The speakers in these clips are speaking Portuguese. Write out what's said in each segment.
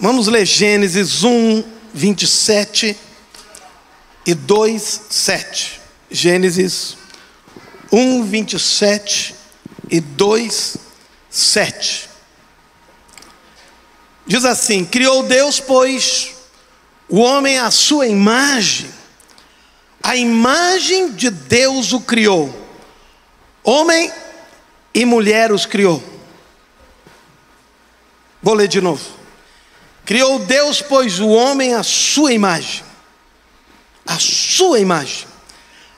Vamos ler Gênesis 1, 27 e 2, 7. Gênesis 1, 27 e 2, 7. Diz assim: Criou Deus, pois, o homem à sua imagem, a imagem de Deus o criou, homem e mulher os criou. Vou ler de novo. Criou Deus, pois, o homem à sua imagem, a sua imagem,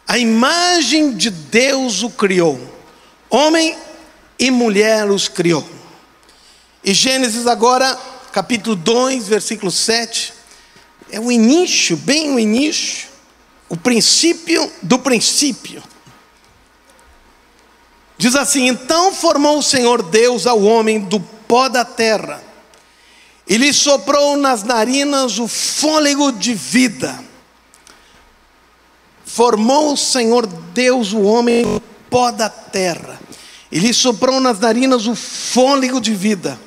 a imagem de Deus o criou, homem e mulher os criou. E Gênesis agora, capítulo 2, versículo 7, é o início, bem o início, o princípio do princípio. Diz assim: Então formou o Senhor Deus ao homem do pó da terra e lhe soprou nas narinas o fôlego de vida. Formou o Senhor Deus o homem no pó da terra, e lhe soprou nas narinas o fôlego de vida,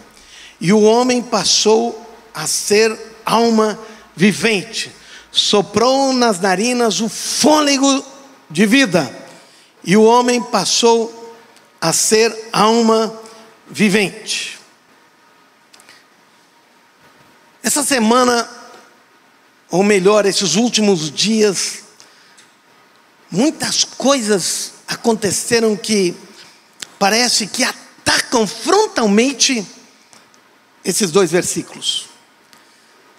e o homem passou a ser alma vivente. Soprou nas narinas o fôlego de vida, e o homem passou a ser alma vivente. Essa semana, ou melhor, esses últimos dias, muitas coisas aconteceram que parece que atacam frontalmente esses dois versículos.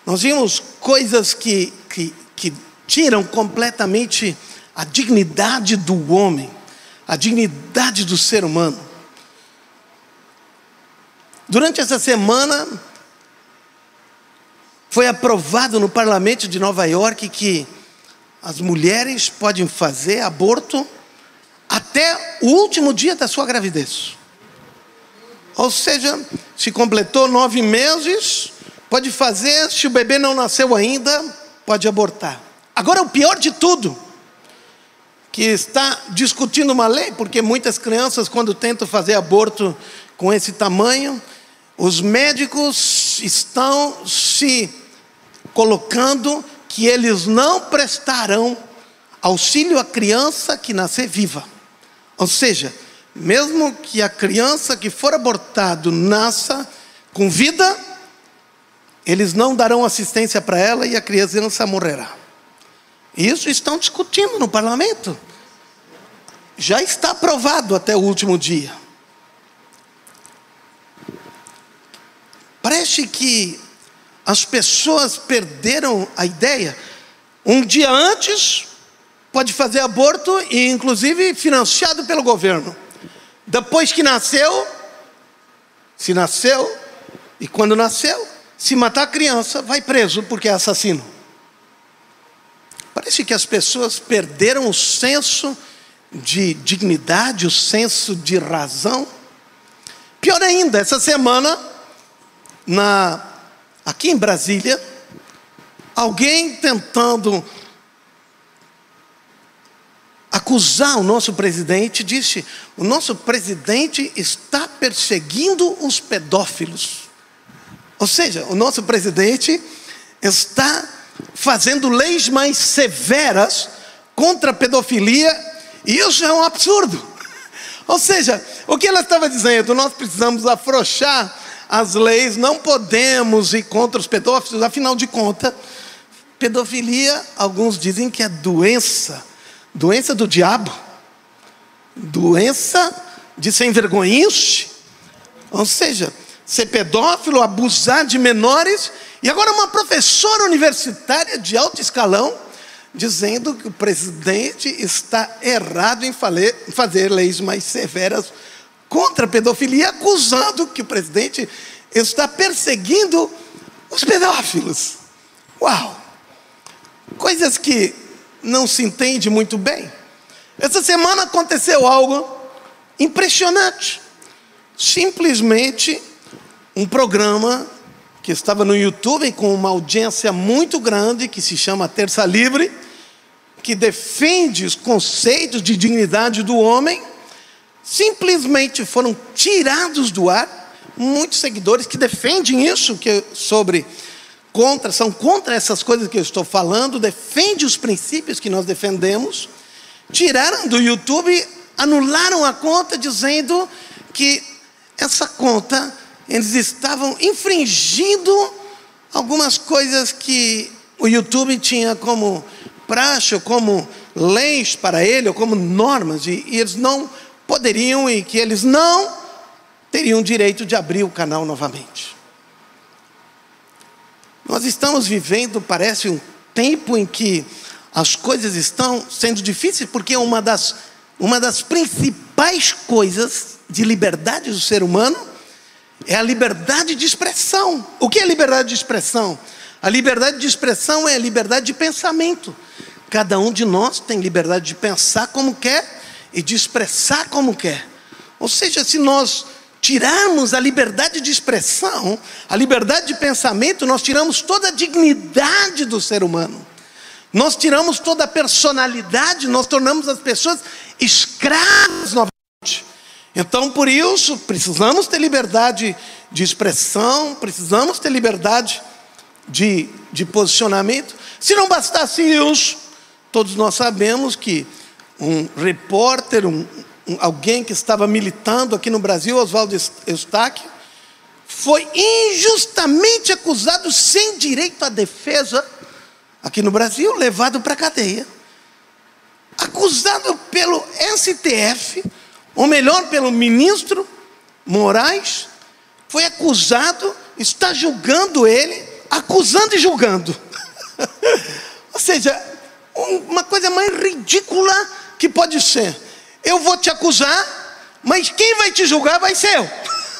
Nós vimos coisas que, que, que tiram completamente a dignidade do homem, a dignidade do ser humano. Durante essa semana, foi aprovado no parlamento de Nova York que as mulheres podem fazer aborto até o último dia da sua gravidez. Ou seja, se completou nove meses, pode fazer, se o bebê não nasceu ainda, pode abortar. Agora, o pior de tudo, que está discutindo uma lei, porque muitas crianças, quando tentam fazer aborto com esse tamanho, os médicos estão se colocando que eles não prestarão auxílio à criança que nascer viva. Ou seja, mesmo que a criança que for abortado nasça com vida, eles não darão assistência para ela e a criança morrerá. Isso estão discutindo no parlamento. Já está aprovado até o último dia. Parece que as pessoas perderam a ideia. Um dia antes, pode fazer aborto e, inclusive, financiado pelo governo. Depois que nasceu, se nasceu, e quando nasceu, se matar a criança, vai preso porque é assassino. Parece que as pessoas perderam o senso de dignidade, o senso de razão. Pior ainda, essa semana, na aqui em Brasília, alguém tentando acusar o nosso presidente, disse: o nosso presidente está perseguindo os pedófilos. Ou seja, o nosso presidente está fazendo leis mais severas contra a pedofilia, e isso é um absurdo. Ou seja, o que ela estava dizendo, nós precisamos afrouxar as leis, não podemos ir contra os pedófilos, afinal de contas, pedofilia, alguns dizem que é doença, doença do diabo, doença de sem vergonhice, ou seja, ser pedófilo, abusar de menores, e agora uma professora universitária de alto escalão dizendo que o presidente está errado em fazer leis mais severas contra a pedofilia, acusando que o presidente está perseguindo os pedófilos. Uau! Coisas que não se entende muito bem. Essa semana aconteceu algo impressionante. Simplesmente um programa que estava no YouTube com uma audiência muito grande, que se chama Terça Livre, que defende os conceitos de dignidade do homem simplesmente foram tirados do ar muitos seguidores que defendem isso que sobre contra, são contra essas coisas que eu estou falando, defendem os princípios que nós defendemos, tiraram do YouTube, anularam a conta dizendo que essa conta eles estavam infringindo algumas coisas que o YouTube tinha como praxe, ou como leis para ele, ou como normas, e, e eles não poderiam e que eles não teriam direito de abrir o canal novamente. Nós estamos vivendo, parece, um tempo em que as coisas estão sendo difíceis, porque uma das, uma das principais coisas de liberdade do ser humano é a liberdade de expressão. O que é liberdade de expressão? A liberdade de expressão é a liberdade de pensamento. Cada um de nós tem liberdade de pensar como quer e de expressar como quer. Ou seja, se nós tirarmos a liberdade de expressão, a liberdade de pensamento, nós tiramos toda a dignidade do ser humano. Nós tiramos toda a personalidade, nós tornamos as pessoas escravas novamente. Então, por isso, precisamos ter liberdade de expressão, precisamos ter liberdade de, de posicionamento. Se não bastasse isso, todos nós sabemos que um repórter, um, um, alguém que estava militando aqui no Brasil, Oswaldo Eustáquio, foi injustamente acusado sem direito à defesa aqui no Brasil, levado para a cadeia. Acusado pelo STF, ou melhor, pelo ministro Moraes, foi acusado, está julgando ele, acusando e julgando. ou seja, uma coisa mais ridícula que pode ser: eu vou te acusar, mas quem vai te julgar vai ser eu.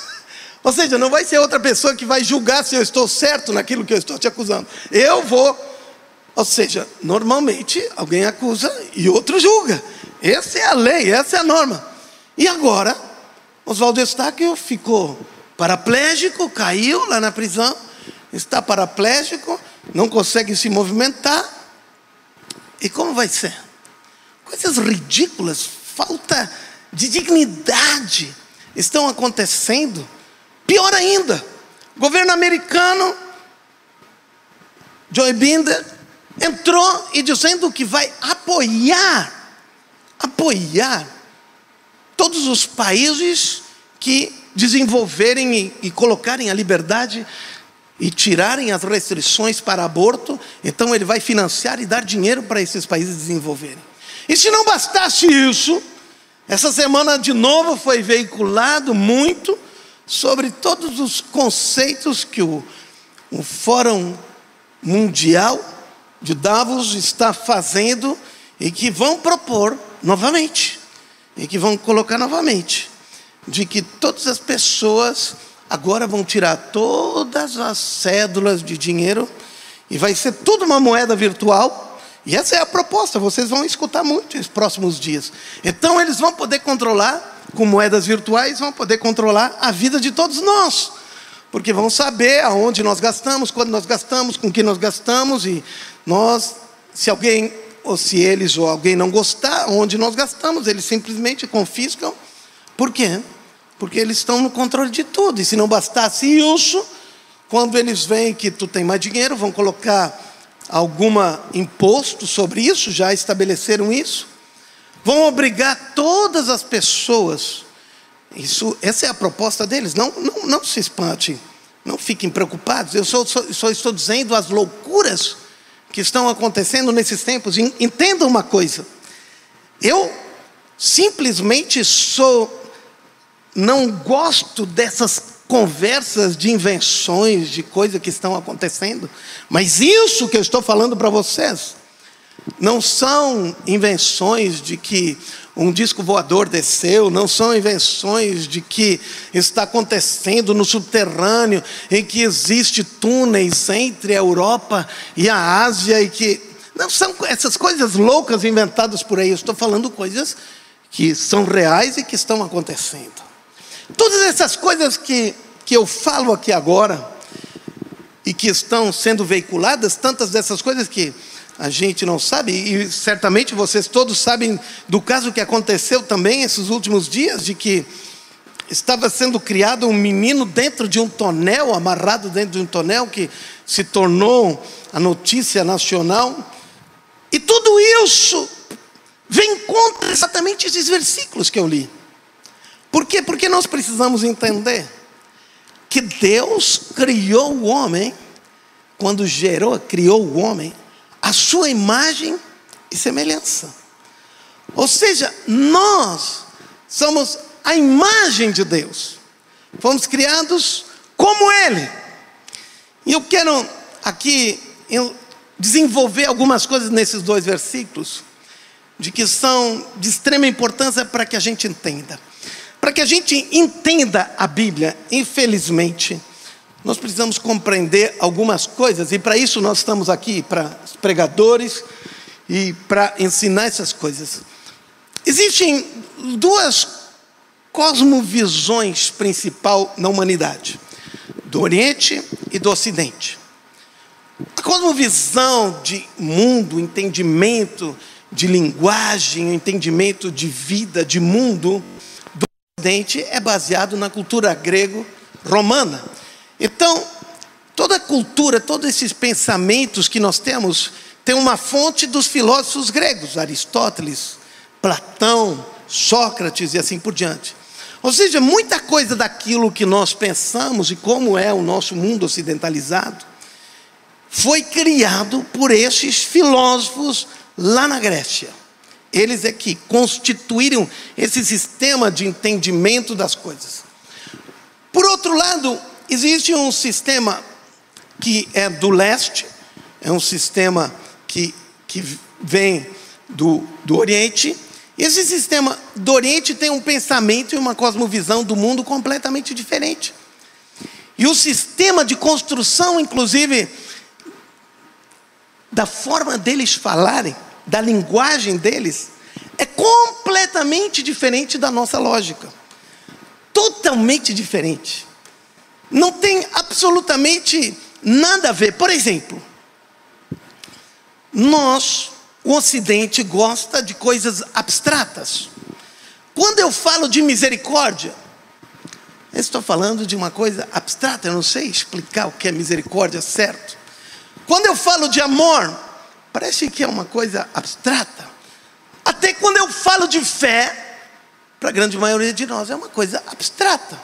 Ou seja, não vai ser outra pessoa que vai julgar se eu estou certo naquilo que eu estou te acusando. Eu vou. Ou seja, normalmente alguém acusa e outro julga. Essa é a lei, essa é a norma. E agora, Oswaldo Eustáquio ficou paraplégico, caiu lá na prisão, está paraplégico, não consegue se movimentar. E como vai ser? Coisas ridículas, falta de dignidade estão acontecendo. Pior ainda, o governo americano, Joe Binder, entrou e dizendo que vai apoiar, apoiar todos os países que desenvolverem e, e colocarem a liberdade e tirarem as restrições para aborto, então ele vai financiar e dar dinheiro para esses países desenvolverem. E se não bastasse isso, essa semana de novo foi veiculado muito sobre todos os conceitos que o, o Fórum Mundial de Davos está fazendo e que vão propor novamente, e que vão colocar novamente, de que todas as pessoas agora vão tirar todas as cédulas de dinheiro e vai ser tudo uma moeda virtual e essa é a proposta, vocês vão escutar muito nos próximos dias. Então eles vão poder controlar, com moedas virtuais, vão poder controlar a vida de todos nós. Porque vão saber aonde nós gastamos, quando nós gastamos, com que nós gastamos, e nós, se alguém, ou se eles ou alguém não gostar, onde nós gastamos, eles simplesmente confiscam. Por quê? Porque eles estão no controle de tudo. E se não bastasse isso, quando eles veem que tu tem mais dinheiro, vão colocar alguma imposto sobre isso, já estabeleceram isso. Vão obrigar todas as pessoas. Isso, essa é a proposta deles. Não, não, não se espante, não fiquem preocupados. Eu só, só, só estou dizendo as loucuras que estão acontecendo nesses tempos. Entenda uma coisa. Eu simplesmente sou não gosto dessas conversas de invenções, de coisas que estão acontecendo, mas isso que eu estou falando para vocês, não são invenções de que um disco voador desceu, não são invenções de que está acontecendo no subterrâneo, em que existe túneis entre a Europa e a Ásia e que não são essas coisas loucas inventadas por aí, eu estou falando coisas que são reais e que estão acontecendo. Todas essas coisas que, que eu falo aqui agora e que estão sendo veiculadas, tantas dessas coisas que a gente não sabe, e certamente vocês todos sabem do caso que aconteceu também esses últimos dias, de que estava sendo criado um menino dentro de um tonel, amarrado dentro de um tonel, que se tornou a notícia nacional. E tudo isso vem contra exatamente esses versículos que eu li. Por quê? Porque nós precisamos entender que Deus criou o homem, quando gerou, criou o homem, a sua imagem e semelhança. Ou seja, nós somos a imagem de Deus. Fomos criados como Ele. E eu quero aqui desenvolver algumas coisas nesses dois versículos, de que são de extrema importância para que a gente entenda. Para que a gente entenda a Bíblia, infelizmente, nós precisamos compreender algumas coisas, e para isso nós estamos aqui, para os pregadores e para ensinar essas coisas. Existem duas cosmovisões principal na humanidade, do Oriente e do Ocidente. A cosmovisão de mundo, entendimento de linguagem, entendimento de vida, de mundo do Ocidente é baseado na cultura grego-romana. Então, toda cultura, todos esses pensamentos que nós temos, tem uma fonte dos filósofos gregos, Aristóteles, Platão, Sócrates e assim por diante. Ou seja, muita coisa daquilo que nós pensamos e como é o nosso mundo ocidentalizado foi criado por esses filósofos lá na Grécia. Eles é que constituíram esse sistema de entendimento das coisas. Por outro lado, existe um sistema que é do leste, é um sistema que, que vem do, do Oriente. Esse sistema do Oriente tem um pensamento e uma cosmovisão do mundo completamente diferente. E o sistema de construção, inclusive, da forma deles falarem, da linguagem deles, é completamente diferente da nossa lógica. Totalmente diferente. Não tem absolutamente nada a ver. Por exemplo, nós, o Ocidente, gosta de coisas abstratas. Quando eu falo de misericórdia, eu estou falando de uma coisa abstrata, eu não sei explicar o que é misericórdia certo. Quando eu falo de amor, parece que é uma coisa abstrata. Até quando eu falo de fé, para a grande maioria de nós é uma coisa abstrata.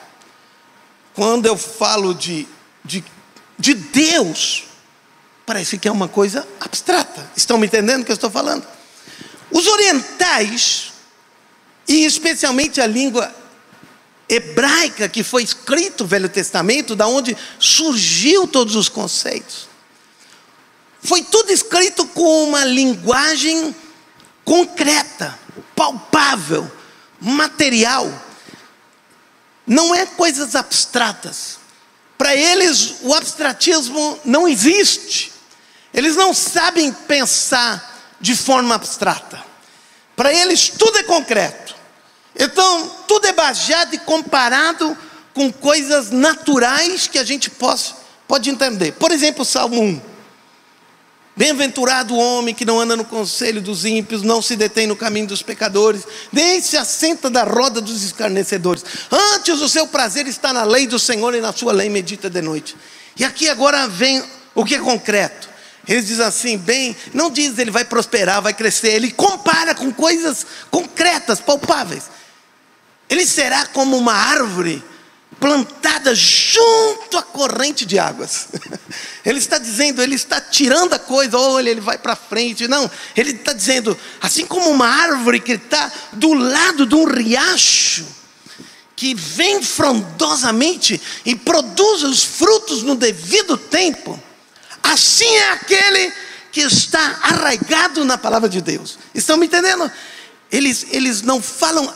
Quando eu falo de, de, de Deus, parece que é uma coisa abstrata. Estão me entendendo o que eu estou falando? Os orientais, e especialmente a língua hebraica que foi escrito o Velho Testamento, da onde surgiu todos os conceitos. Foi tudo escrito com uma linguagem concreta, palpável, material. Não é coisas abstratas. Para eles, o abstratismo não existe. Eles não sabem pensar de forma abstrata. Para eles, tudo é concreto. Então, tudo é baseado e comparado com coisas naturais que a gente possa, pode entender. Por exemplo, Salmo 1. Bem-aventurado o homem que não anda no conselho dos ímpios, não se detém no caminho dos pecadores, nem se assenta da roda dos escarnecedores. Antes o seu prazer está na lei do Senhor e na sua lei medita de noite. E aqui agora vem o que é concreto. Eles dizem assim, bem, não diz ele vai prosperar, vai crescer, ele compara com coisas concretas, palpáveis. Ele será como uma árvore plantada junto à corrente de águas. Ele está dizendo, ele está tirando a coisa, olha, ele vai para frente. Não, ele está dizendo, assim como uma árvore que está do lado de um riacho, que vem frondosamente e produz os frutos no devido tempo, assim é aquele que está arraigado na palavra de Deus. Estão me entendendo? Eles, eles não falam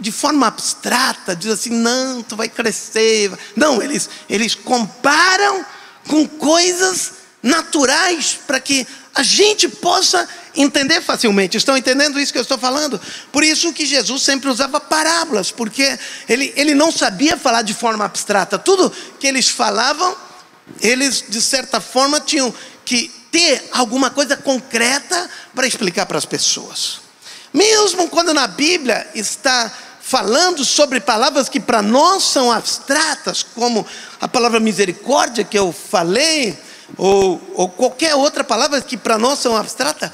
de forma abstrata, diz assim, não, tu vai crescer. Não, eles, eles comparam com coisas naturais para que a gente possa entender facilmente. Estão entendendo isso que eu estou falando? Por isso que Jesus sempre usava parábolas, porque ele, ele não sabia falar de forma abstrata. Tudo que eles falavam, eles de certa forma tinham que ter alguma coisa concreta para explicar para as pessoas. Mesmo quando na Bíblia está falando sobre palavras que para nós são abstratas, como a palavra misericórdia que eu falei, ou, ou qualquer outra palavra que para nós são abstratas,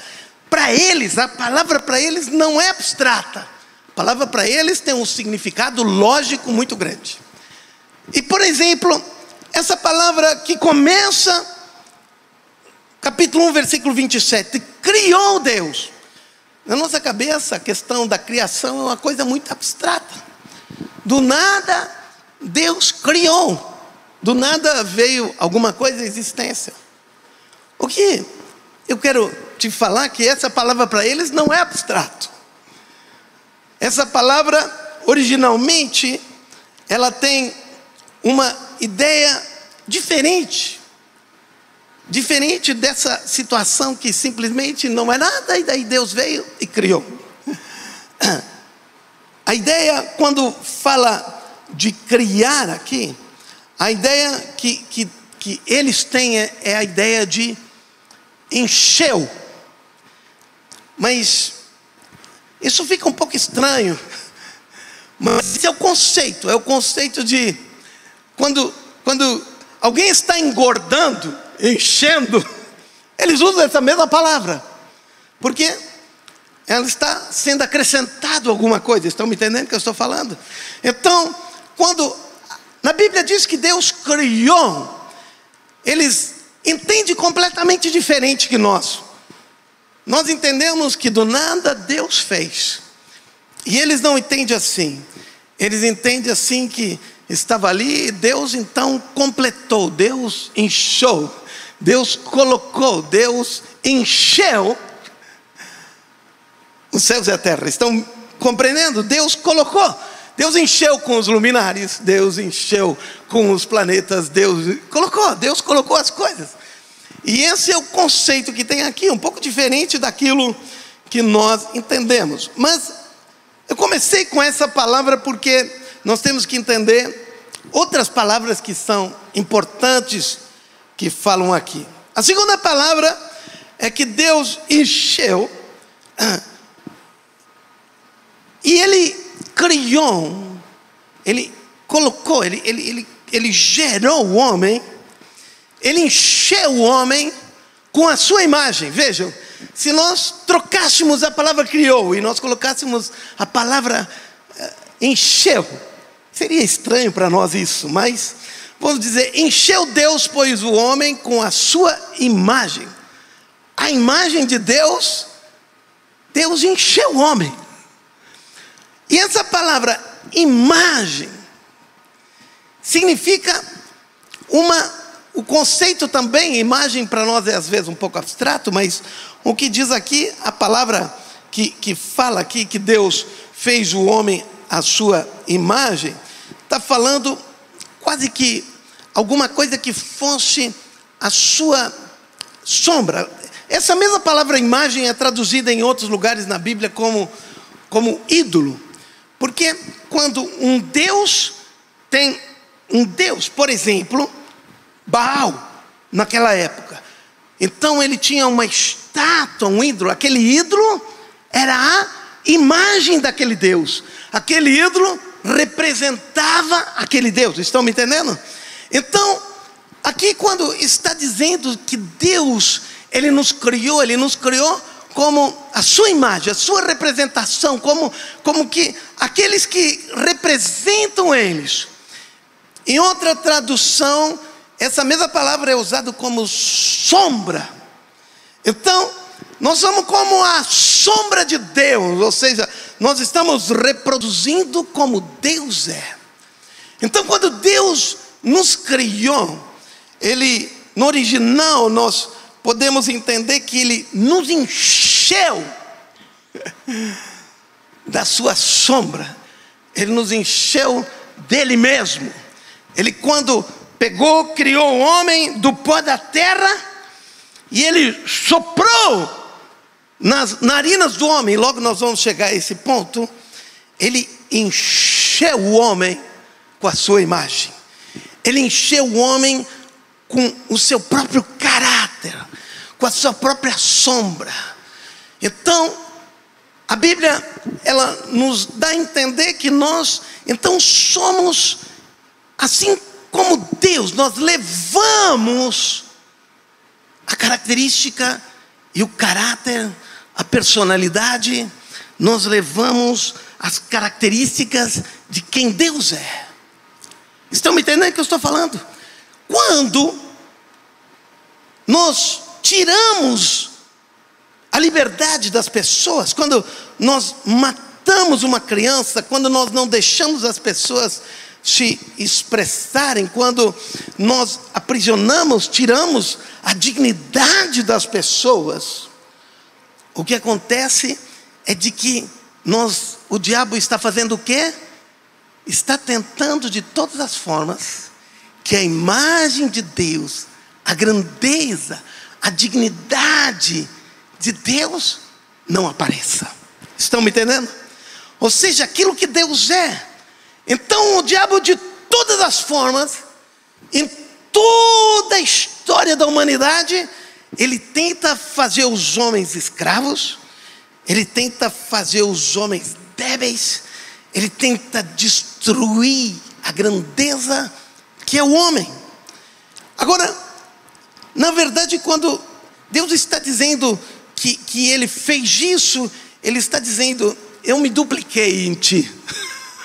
para eles, a palavra para eles não é abstrata. A palavra para eles tem um significado lógico muito grande. E, por exemplo, essa palavra que começa, capítulo 1, versículo 27, criou Deus. Na nossa cabeça, a questão da criação é uma coisa muito abstrata. Do nada, Deus criou. Do nada veio alguma coisa à existência. O que eu quero te falar que essa palavra para eles não é abstrato. Essa palavra, originalmente, ela tem uma ideia diferente. Diferente dessa situação que simplesmente não é nada e daí Deus veio e criou. A ideia, quando fala de criar aqui, a ideia que, que, que eles têm é, é a ideia de encheu. Mas isso fica um pouco estranho. Mas esse é o conceito, é o conceito de quando, quando alguém está engordando, enchendo, eles usam essa mesma palavra, porque ela está sendo acrescentado alguma coisa. Estão me entendendo o que eu estou falando? Então, quando na Bíblia diz que Deus criou, eles entendem completamente diferente que nós. Nós entendemos que do nada Deus fez. E eles não entendem assim. Eles entendem assim que estava ali, Deus então completou, Deus encheu, Deus colocou, Deus encheu os céus e a terra. Estão compreendendo? Deus colocou. Deus encheu com os luminares, Deus encheu com os planetas, Deus colocou, Deus colocou as coisas. E esse é o conceito que tem aqui, um pouco diferente daquilo que nós entendemos. Mas eu comecei com essa palavra porque nós temos que entender outras palavras que são importantes que falam aqui. A segunda palavra é que Deus encheu e Ele criou, Ele colocou, Ele, ele, ele, ele gerou o homem ele encheu o homem com a sua imagem. Vejam, se nós trocássemos a palavra criou e nós colocássemos a palavra uh, encheu, seria estranho para nós isso, mas vamos dizer, encheu Deus, pois o homem com a sua imagem. A imagem de Deus, Deus encheu o homem. E essa palavra imagem significa uma o conceito também, imagem para nós é às vezes um pouco abstrato, mas o que diz aqui, a palavra que, que fala aqui que Deus fez o homem à sua imagem, está falando quase que alguma coisa que fosse a sua sombra. Essa mesma palavra imagem é traduzida em outros lugares na Bíblia como, como ídolo, porque quando um Deus tem um Deus, por exemplo, Baal, naquela época. Então ele tinha uma estátua, um ídolo. Aquele ídolo era a imagem daquele Deus. Aquele ídolo representava aquele Deus. Estão me entendendo? Então, aqui quando está dizendo que Deus, ele nos criou, ele nos criou como a sua imagem, a sua representação, como, como que aqueles que representam eles. Em outra tradução, essa mesma palavra é usada como sombra. Então, nós somos como a sombra de Deus, ou seja, nós estamos reproduzindo como Deus é. Então, quando Deus nos criou, Ele, no original, nós podemos entender que Ele nos encheu da Sua sombra, Ele nos encheu dele mesmo. Ele, quando pegou, criou o homem do pó da terra e ele soprou nas narinas do homem. Logo nós vamos chegar a esse ponto. Ele encheu o homem com a sua imagem. Ele encheu o homem com o seu próprio caráter, com a sua própria sombra. Então, A Bíblia, ela nos dá a entender que nós, então, somos, assim como Deus, nós levamos a característica e o caráter, a personalidade, nós levamos as características de quem Deus é. Estão me entendendo o que eu estou falando? Quando nós tiramos a liberdade das pessoas, quando nós matamos uma criança, quando nós não deixamos as pessoas se expressarem, quando nós aprisionamos, tiramos a dignidade das pessoas, o que acontece é de que nós, o diabo está fazendo o quê? Está tentando de todas as formas que a imagem de Deus, a grandeza, a dignidade de Deus não apareça. Estão me entendendo? Ou seja, aquilo que Deus é. Então o diabo, de todas as formas, em toda a história da humanidade, ele tenta fazer os homens escravos, ele tenta fazer os homens débeis, ele tenta destruir a grandeza que é o homem. Agora, na verdade, quando Deus está dizendo que, que ele fez isso, ele está dizendo: Eu me dupliquei em ti.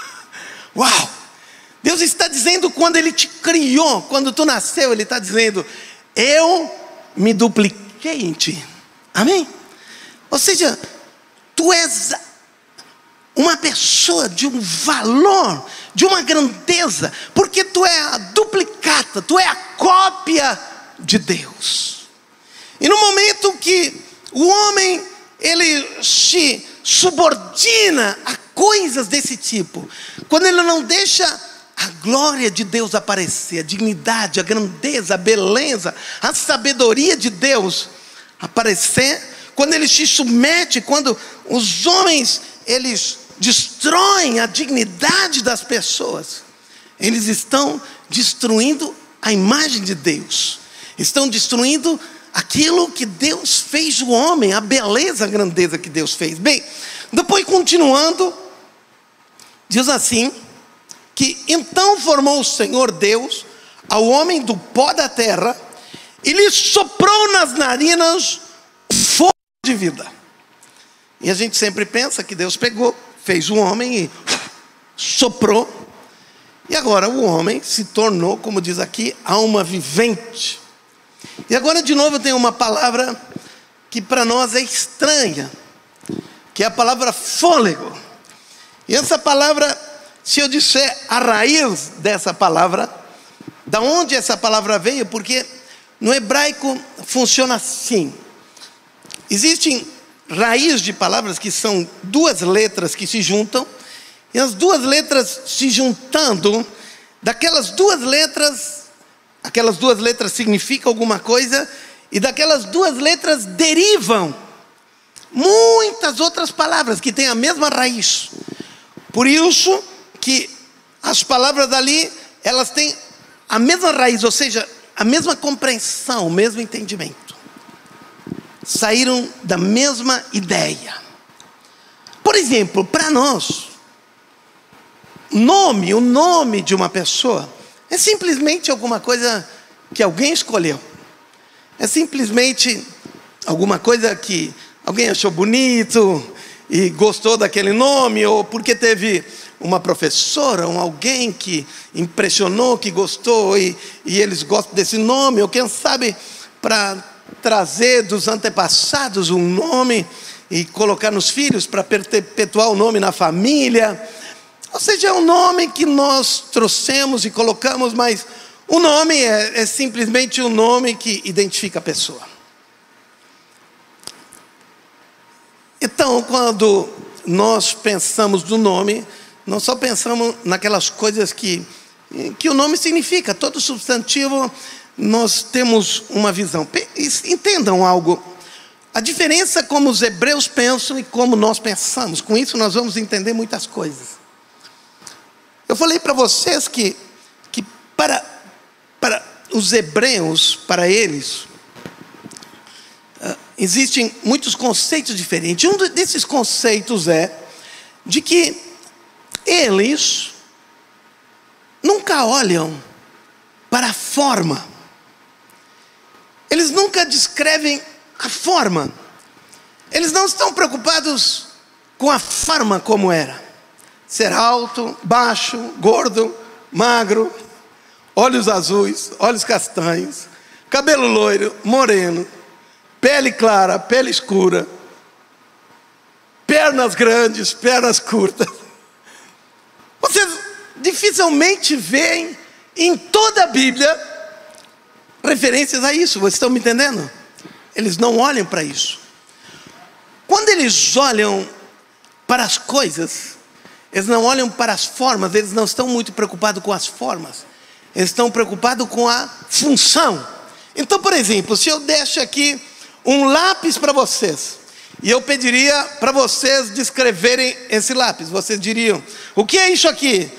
Uau! Deus está dizendo quando ele te criou, quando tu nasceu, ele está dizendo: Eu me dupliquei em ti. Amém? Ou seja, tu és uma pessoa de um valor, de uma grandeza, porque tu é a duplicata, tu é a cópia de Deus. E no momento que o homem ele se subordina a coisas desse tipo, quando ele não deixa a glória de Deus aparecer, a dignidade, a grandeza, a beleza, a sabedoria de Deus aparecer, quando ele se submete, quando os homens eles destroem a dignidade das pessoas, eles estão destruindo a imagem de Deus, estão destruindo aquilo que Deus fez o homem, a beleza, a grandeza que Deus fez. Bem, depois continuando, diz assim: que então formou o Senhor Deus ao homem do pó da terra e lhe soprou nas narinas fogo de vida. E a gente sempre pensa que Deus pegou, fez o homem e soprou. E agora o homem se tornou, como diz aqui, alma vivente. E agora de novo tem uma palavra que para nós é estranha, que é a palavra fôlego. E essa palavra, se eu disser a raiz dessa palavra, da onde essa palavra veio, porque no hebraico funciona assim. Existem raízes de palavras que são duas letras que se juntam, e as duas letras se juntando, daquelas duas letras Aquelas duas letras significam alguma coisa e daquelas duas letras derivam muitas outras palavras que têm a mesma raiz. Por isso que as palavras dali, elas têm a mesma raiz, ou seja, a mesma compreensão, o mesmo entendimento. Saíram da mesma ideia. Por exemplo, para nós, nome, o nome de uma pessoa é simplesmente alguma coisa que alguém escolheu. É simplesmente alguma coisa que alguém achou bonito e gostou daquele nome, ou porque teve uma professora, um alguém que impressionou, que gostou e, e eles gostam desse nome, ou quem sabe para trazer dos antepassados um nome e colocar nos filhos para perpetuar o nome na família. Ou seja, é um nome que nós trouxemos e colocamos, mas o nome é, é simplesmente o um nome que identifica a pessoa. Então, quando nós pensamos no nome, nós só pensamos naquelas coisas que, que o nome significa. Todo substantivo, nós temos uma visão. Entendam algo. A diferença como os hebreus pensam e como nós pensamos. Com isso, nós vamos entender muitas coisas. Eu falei para vocês que, que para, para os hebreus, para eles, ah, existem muitos conceitos diferentes. Um desses conceitos é de que eles nunca olham para a forma. Eles nunca descrevem a forma. Eles não estão preocupados com a forma como era. Ser alto, baixo, gordo, magro, olhos azuis, olhos castanhos, cabelo loiro, moreno, pele clara, pele escura, pernas grandes, pernas curtas. Vocês dificilmente veem em toda a Bíblia referências a isso, vocês estão me entendendo? Eles não olham para isso. Quando eles olham para as coisas, eles não olham para as formas, eles não estão muito preocupados com as formas, eles estão preocupados com a função. Então, por exemplo, se eu deixo aqui um lápis para vocês, e eu pediria para vocês descreverem esse lápis, vocês diriam: o que é isso aqui?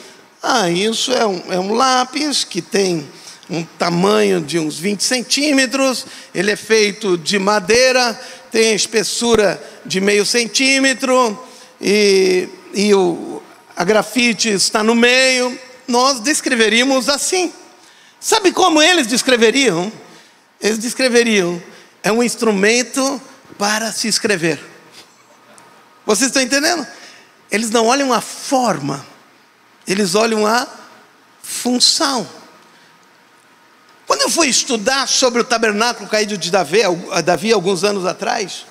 Ah, isso é um, é um lápis que tem um tamanho de uns 20 centímetros, ele é feito de madeira, tem espessura de meio centímetro, e, e o, a grafite está no meio. Nós descreveríamos assim. Sabe como eles descreveriam? Eles descreveriam: é um instrumento para se escrever. Vocês estão entendendo? Eles não olham a forma, eles olham a função. Quando eu fui estudar sobre o tabernáculo caído de Davi, Davi alguns anos atrás,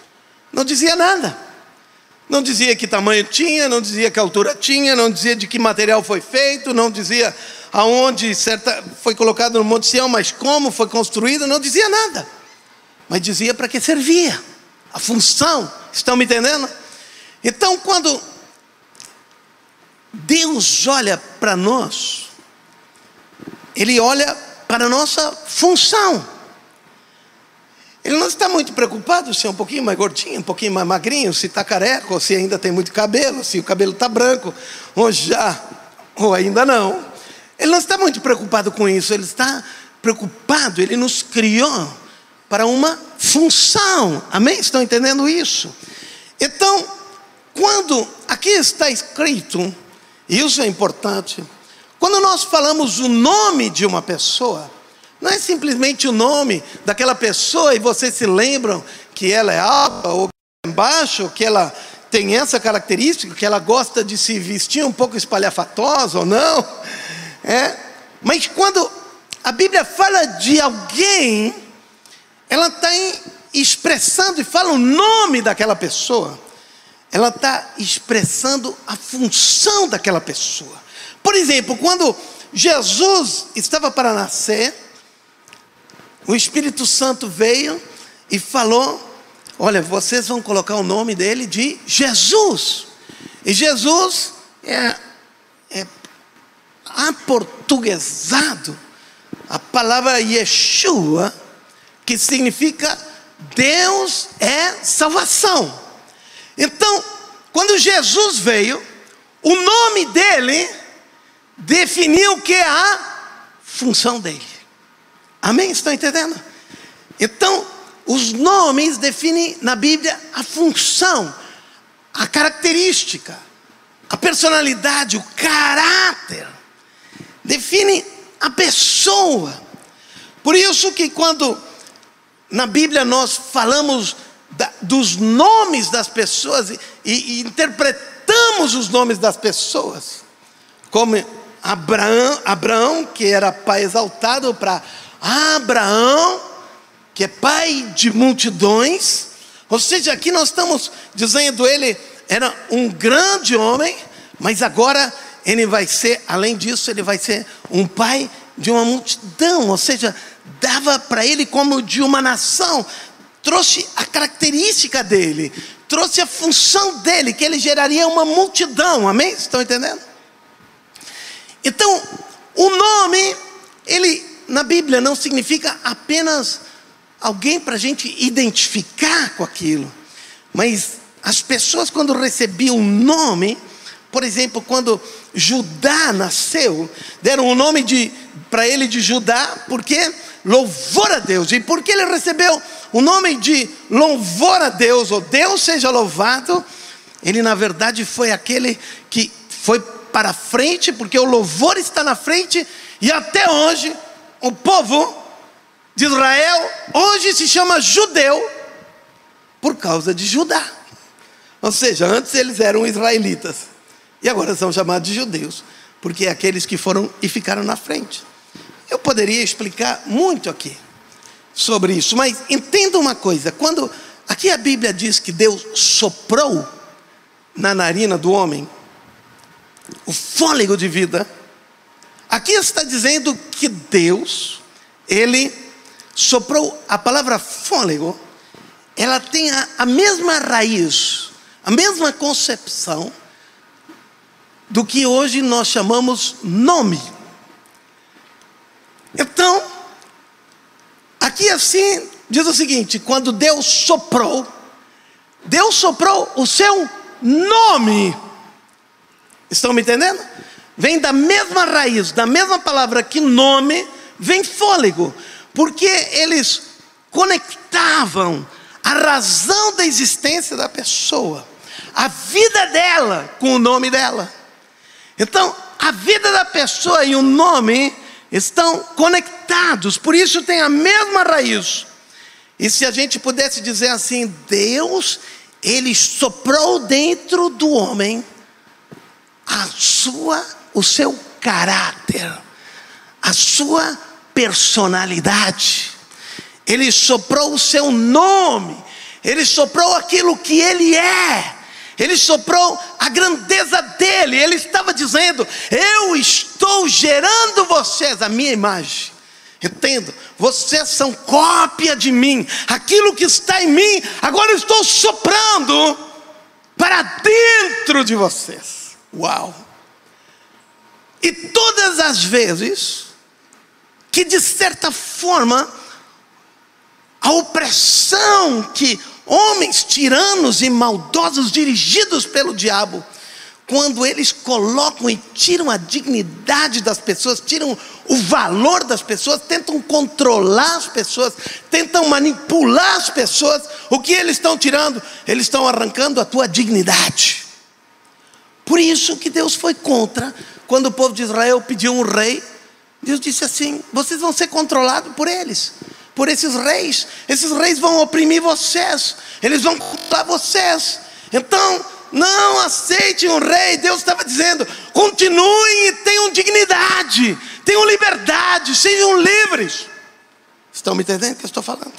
não dizia nada. Não dizia que tamanho tinha, não dizia que altura tinha, não dizia de que material foi feito, não dizia aonde certa, foi colocado no Monte Sião, mas como foi construído, não dizia nada. Mas dizia para que servia, a função, estão me entendendo? Então, quando Deus olha para nós, Ele olha para a nossa função. Ele não está muito preocupado se é um pouquinho mais gordinho, um pouquinho mais magrinho, se está careca, ou se ainda tem muito cabelo, se o cabelo está branco, ou já, ou ainda não. Ele não está muito preocupado com isso, ele está preocupado, ele nos criou para uma função. Amém? Estão entendendo isso? Então, quando aqui está escrito, isso é importante, quando nós falamos o nome de uma pessoa, não é simplesmente o nome daquela pessoa e vocês se lembram que ela é alta ou é baixa, que ela tem essa característica, que ela gosta de se vestir um pouco espalhafatosa ou não. É? Mas quando a Bíblia fala de alguém, ela está expressando e fala o nome daquela pessoa, ela está expressando a função daquela pessoa. Por exemplo, quando Jesus estava para nascer, o Espírito Santo veio e falou: Olha, vocês vão colocar o nome dele de Jesus. E Jesus é, é aportuguesado, a palavra Yeshua, que significa Deus é salvação. Então, quando Jesus veio, o nome dele definiu o que é a função dele. Amém? Estão entendendo? Então, os nomes definem na Bíblia a função, a característica, a personalidade, o caráter. Define a pessoa. Por isso que quando na Bíblia nós falamos da, dos nomes das pessoas e, e interpretamos os nomes das pessoas, como Abraão, Abraão, que era pai exaltado, para Abraão, que é pai de multidões. Ou seja, aqui nós estamos dizendo ele era um grande homem, mas agora ele vai ser, além disso, ele vai ser um pai de uma multidão, ou seja, dava para ele como de uma nação, trouxe a característica dele, trouxe a função dele, que ele geraria uma multidão, amém? Estão entendendo? Então, o nome, ele na Bíblia não significa apenas alguém para a gente identificar com aquilo, mas as pessoas, quando recebiam um nome, por exemplo, quando Judá nasceu, deram o nome de para ele de Judá, porque louvor a Deus. E porque ele recebeu o nome de louvor a Deus, ou Deus seja louvado, ele na verdade foi aquele que foi para frente, porque o louvor está na frente, e até hoje o povo de Israel hoje se chama judeu por causa de Judá. Ou seja, antes eles eram israelitas e agora são chamados de judeus, porque é aqueles que foram e ficaram na frente. Eu poderia explicar muito aqui sobre isso, mas entenda uma coisa: quando aqui a Bíblia diz que Deus soprou na narina do homem o fôlego de vida, aqui está dizendo que Deus, Ele soprou a palavra fôlego, ela tem a, a mesma raiz, a mesma concepção do que hoje nós chamamos nome. Então, aqui assim diz o seguinte: quando Deus soprou, Deus soprou o seu nome. Estão me entendendo? Vem da mesma raiz, da mesma palavra que nome, vem fôlego, porque eles conectavam a razão da existência da pessoa, a vida dela com o nome dela. Então, a vida da pessoa e o nome estão conectados, por isso tem a mesma raiz. E se a gente pudesse dizer assim, Deus, ele soprou dentro do homem a sua, o seu caráter, a sua personalidade. Ele soprou o seu nome, ele soprou aquilo que ele é. Ele soprou a grandeza dele. Ele estava dizendo: Eu estou gerando vocês a minha imagem. Entendo, vocês são cópia de mim. Aquilo que está em mim, agora eu estou soprando para dentro de vocês. Uau! E todas as vezes que de certa forma a opressão que homens tiranos e maldosos dirigidos pelo diabo, quando eles colocam e tiram a dignidade das pessoas, tiram o valor das pessoas, tentam controlar as pessoas, tentam manipular as pessoas, o que eles estão tirando? Eles estão arrancando a tua dignidade. Por isso que Deus foi contra quando o povo de Israel pediu um rei. Deus disse assim: vocês vão ser controlados por eles por esses reis. Esses reis vão oprimir vocês, eles vão culpar vocês. Então, não aceite um rei. Deus estava dizendo: continuem e tenham dignidade, tenham liberdade, sejam livres. Estão me entendendo o que eu estou falando?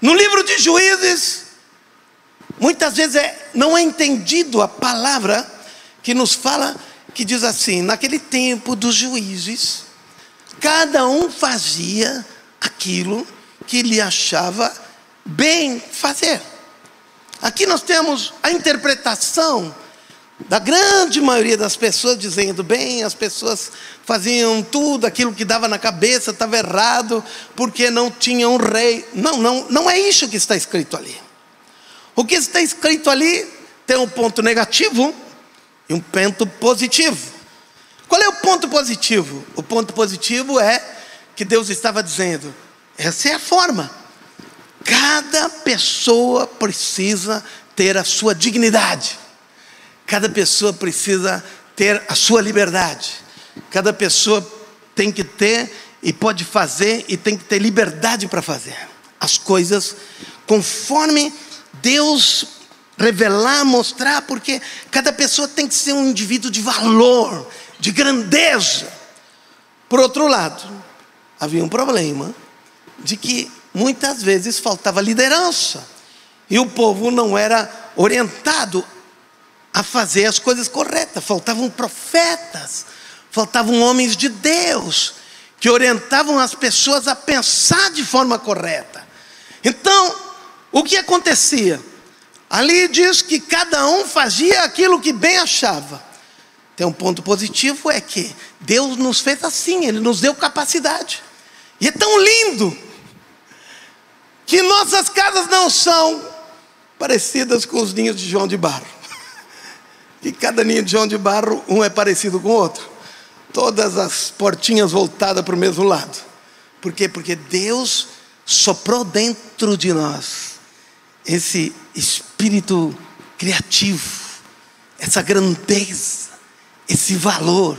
No livro de Juízes, muitas vezes é, não é entendido a palavra que nos fala, que diz assim: naquele tempo dos juízes, cada um fazia aquilo que ele achava bem fazer. Aqui nós temos a interpretação da grande maioria das pessoas dizendo: bem, as pessoas faziam tudo aquilo que dava na cabeça, estava errado, porque não tinham um rei. Não, não, não é isso que está escrito ali. O que está escrito ali tem um ponto negativo e um ponto positivo. Qual é o ponto positivo? O ponto positivo é que Deus estava dizendo: essa é a forma. Cada pessoa precisa ter a sua dignidade. Cada pessoa precisa ter a sua liberdade. Cada pessoa tem que ter e pode fazer e tem que ter liberdade para fazer as coisas conforme Deus revelar, mostrar, porque cada pessoa tem que ser um indivíduo de valor, de grandeza. Por outro lado, havia um problema de que muitas vezes faltava liderança e o povo não era orientado a fazer as coisas corretas. Faltavam profetas, faltavam homens de Deus que orientavam as pessoas a pensar de forma correta. Então, o que acontecia? Ali diz que cada um fazia aquilo que bem achava. Tem um ponto positivo é que Deus nos fez assim, Ele nos deu capacidade. E é tão lindo que nossas casas não são parecidas com os ninhos de João de Barro. E cada ninho de João de Barro, um é parecido com o outro. Todas as portinhas voltadas para o mesmo lado. Por quê? Porque Deus soprou dentro de nós esse espírito criativo, essa grandeza, esse valor,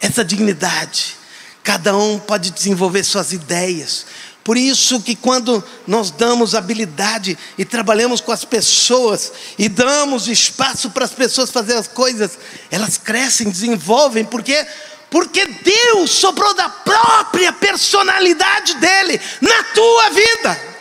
essa dignidade. Cada um pode desenvolver suas ideias. Por isso que quando nós damos habilidade e trabalhamos com as pessoas e damos espaço para as pessoas fazer as coisas, elas crescem, desenvolvem, porque porque Deus sobrou da própria personalidade dele na tua vida.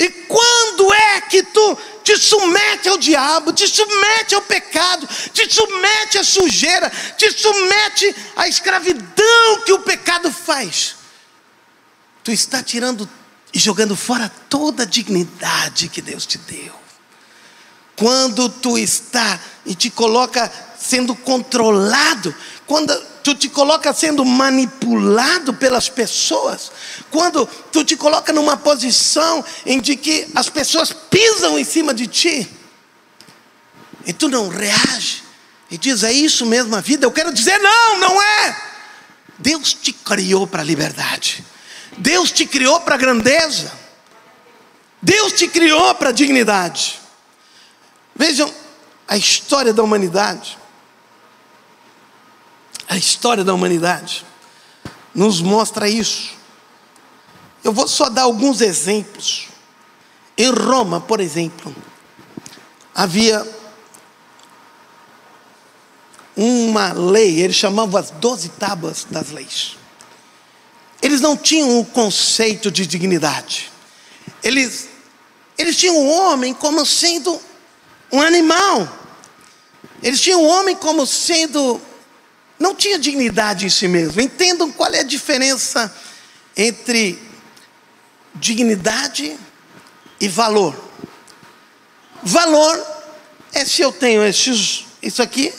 E quando é que tu te submete ao diabo, te submete ao pecado, te submete à sujeira, te submete à escravidão que o pecado faz? Tu está tirando e jogando fora toda a dignidade que Deus te deu. Quando tu está e te coloca sendo controlado, quando tu te coloca sendo manipulado pelas pessoas, quando tu te coloca numa posição em de que as pessoas pisam em cima de ti, e tu não reage, e diz: É isso mesmo a vida? Eu quero dizer: Não, não é. Deus te criou para a liberdade, Deus te criou para a grandeza, Deus te criou para a dignidade. Vejam a história da humanidade a história da humanidade nos mostra isso. Eu vou só dar alguns exemplos. Em Roma, por exemplo, havia uma lei, eles chamavam as doze tábuas das leis. Eles não tinham o conceito de dignidade. Eles, eles tinham o homem como sendo um animal. Eles tinham o homem como sendo não tinha dignidade em si mesmo. Entendam qual é a diferença entre dignidade e valor. Valor é se eu tenho esses, isso aqui,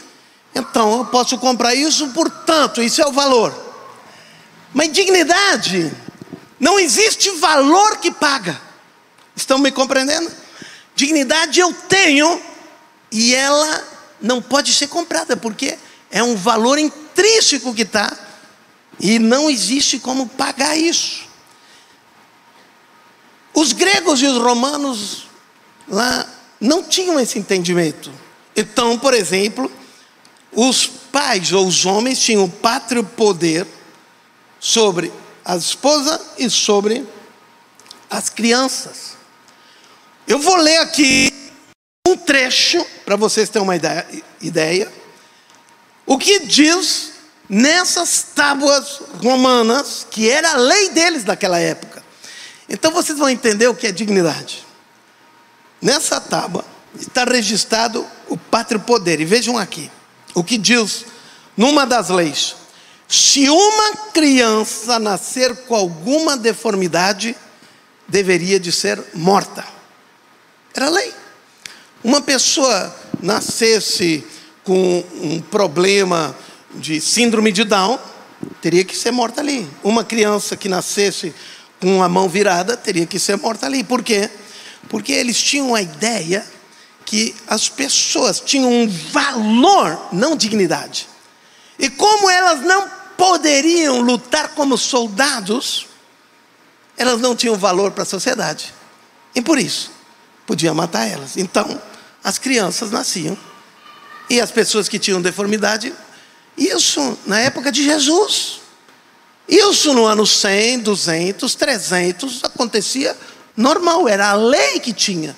então eu posso comprar isso, portanto, isso é o valor. Mas dignidade, não existe valor que paga. Estão me compreendendo? Dignidade eu tenho e ela não pode ser comprada, porque é um valor intrínseco que está, e não existe como pagar isso. Os gregos e os romanos lá não tinham esse entendimento. Então, por exemplo, os pais ou os homens tinham pátrio poder sobre a esposa e sobre as crianças. Eu vou ler aqui um trecho para vocês terem uma ideia o que diz nessas tábuas romanas, que era a lei deles naquela época. Então vocês vão entender o que é dignidade. Nessa tábua está registrado o pátrio poder. E vejam aqui o que diz numa das leis: se uma criança nascer com alguma deformidade, deveria de ser morta. Era lei. Uma pessoa nascesse com um problema de síndrome de Down, teria que ser morta ali. Uma criança que nascesse com a mão virada, teria que ser morta ali. Por quê? Porque eles tinham a ideia que as pessoas tinham um valor, não dignidade. E como elas não poderiam lutar como soldados, elas não tinham valor para a sociedade. E por isso, podia matar elas. Então, as crianças nasciam e as pessoas que tinham deformidade. Isso na época de Jesus. Isso no ano 100, 200, 300 acontecia normal, era a lei que tinha.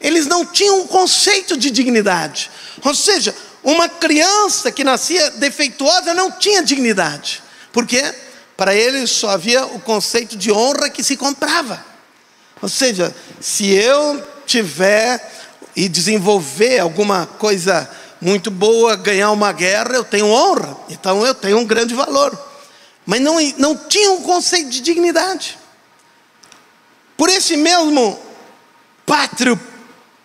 Eles não tinham um conceito de dignidade. Ou seja, uma criança que nascia defeituosa não tinha dignidade. Por quê? Para eles só havia o conceito de honra que se comprava. Ou seja, se eu tiver e desenvolver alguma coisa muito boa, ganhar uma guerra, eu tenho honra, então eu tenho um grande valor. Mas não, não tinha um conceito de dignidade. Por esse mesmo pátrio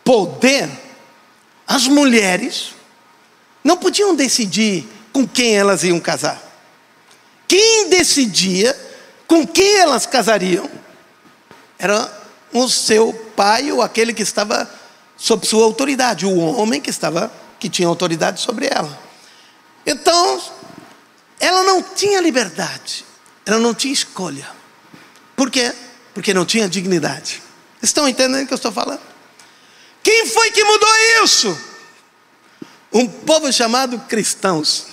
poder, as mulheres não podiam decidir com quem elas iam casar. Quem decidia com quem elas casariam era o seu pai ou aquele que estava sob sua autoridade, o homem que estava que tinha autoridade sobre ela. Então, ela não tinha liberdade, ela não tinha escolha. Por quê? Porque não tinha dignidade. Estão entendendo o que eu estou falando? Quem foi que mudou isso? Um povo chamado cristãos.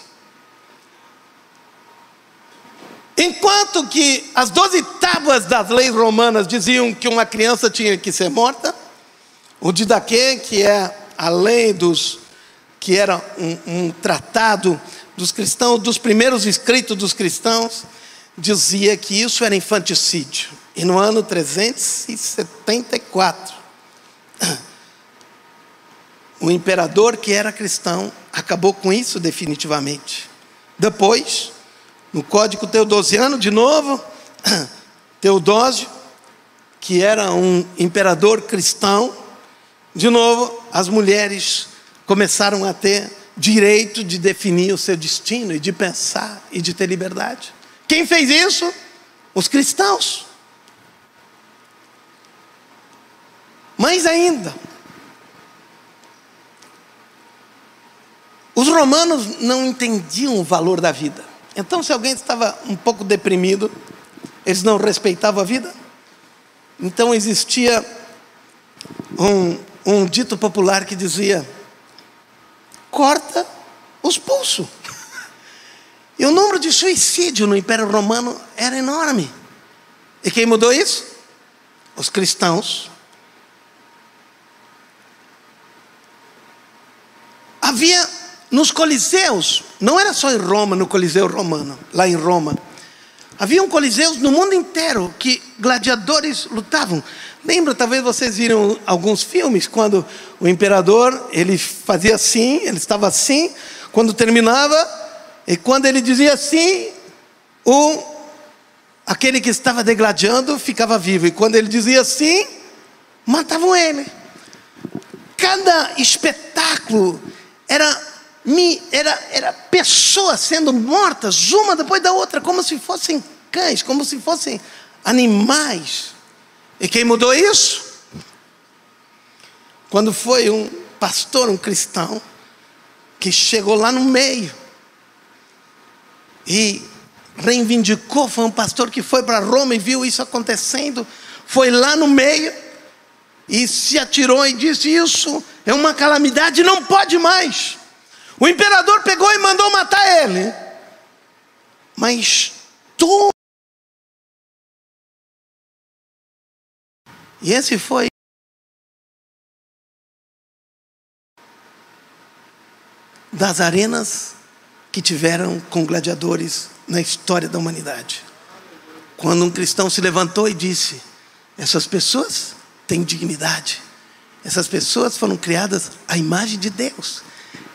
Enquanto que as doze tábuas das leis romanas diziam que uma criança tinha que ser morta, o Didaquê, que é a lei dos que era um, um tratado dos cristãos, dos primeiros escritos dos cristãos, dizia que isso era infanticídio. E no ano 374, o imperador que era cristão acabou com isso definitivamente. Depois, no Código Teodosiano, de novo, Teodósio, que era um imperador cristão, de novo, as mulheres começaram a ter direito de definir o seu destino e de pensar e de ter liberdade. Quem fez isso? Os cristãos. Mais ainda, os romanos não entendiam o valor da vida. Então, se alguém estava um pouco deprimido, eles não respeitavam a vida. Então, existia um, um dito popular que dizia: corta os pulsos. E o número de suicídio no Império Romano era enorme. E quem mudou isso? Os cristãos. Havia nos coliseus, não era só em Roma, no Coliseu Romano, lá em Roma. Havia coliseus no mundo inteiro que gladiadores lutavam. Lembra, talvez vocês viram alguns filmes quando o imperador, ele fazia assim, ele estava assim, quando terminava, e quando ele dizia assim, o, aquele que estava degladiando ficava vivo. E quando ele dizia assim, matavam ele. Cada espetáculo era, era, era pessoas sendo mortas, uma depois da outra, como se fossem cães, como se fossem animais. E quem mudou isso? Quando foi um pastor, um cristão, que chegou lá no meio e reivindicou. Foi um pastor que foi para Roma e viu isso acontecendo, foi lá no meio e se atirou e disse: Isso é uma calamidade, não pode mais. O imperador pegou e mandou matar ele, mas tu. E esse foi das arenas que tiveram com gladiadores na história da humanidade. Quando um cristão se levantou e disse: Essas pessoas têm dignidade, essas pessoas foram criadas à imagem de Deus.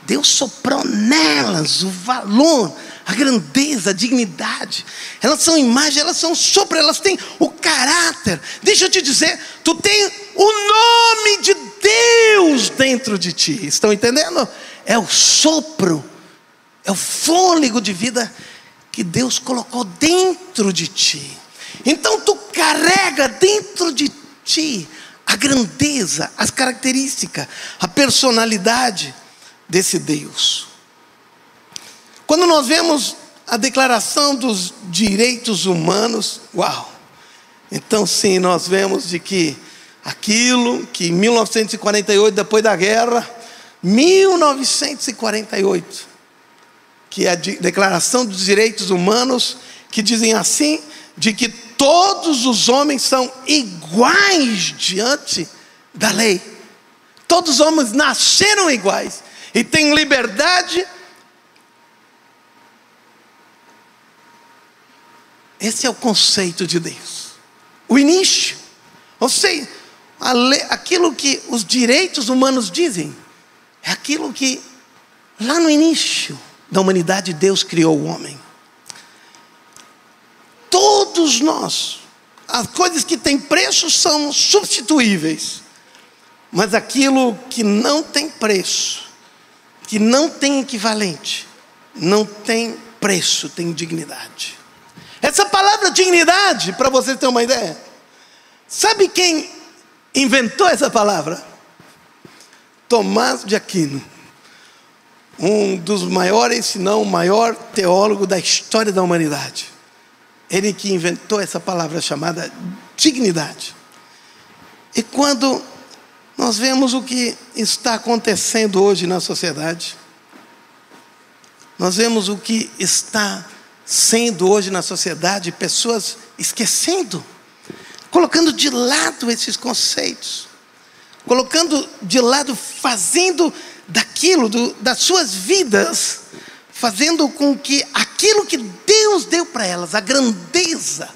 Deus soprou nelas o valor, a grandeza, a dignidade. Elas são imagem, elas são sopro, elas têm o caráter. Deixa eu te dizer, tu tem o nome de Deus dentro de ti. Estão entendendo? É o sopro é o fôlego de vida que Deus colocou dentro de ti. Então tu carrega dentro de ti a grandeza, as características, a personalidade desse Deus. Quando nós vemos a declaração dos direitos humanos, uau! Então sim, nós vemos de que aquilo que em 1948, depois da guerra, 1948, que é a Declaração dos Direitos Humanos, que dizem assim: de que todos os homens são iguais diante da lei. Todos os homens nasceram iguais e têm liberdade. Esse é o conceito de Deus. O início. Ou seja, aquilo que os direitos humanos dizem, é aquilo que lá no início da humanidade, Deus criou o homem. Todos nós, as coisas que têm preço são substituíveis, mas aquilo que não tem preço, que não tem equivalente, não tem preço, tem dignidade. Essa palavra dignidade, para você ter uma ideia, sabe quem inventou essa palavra? Tomás de Aquino um dos maiores, se não o maior teólogo da história da humanidade. ele que inventou essa palavra chamada dignidade. E quando nós vemos o que está acontecendo hoje na sociedade, nós vemos o que está sendo hoje na sociedade, pessoas esquecendo, colocando de lado esses conceitos, colocando de lado, fazendo daquilo, do, das suas vidas, fazendo com que aquilo que Deus deu para elas, a grandeza.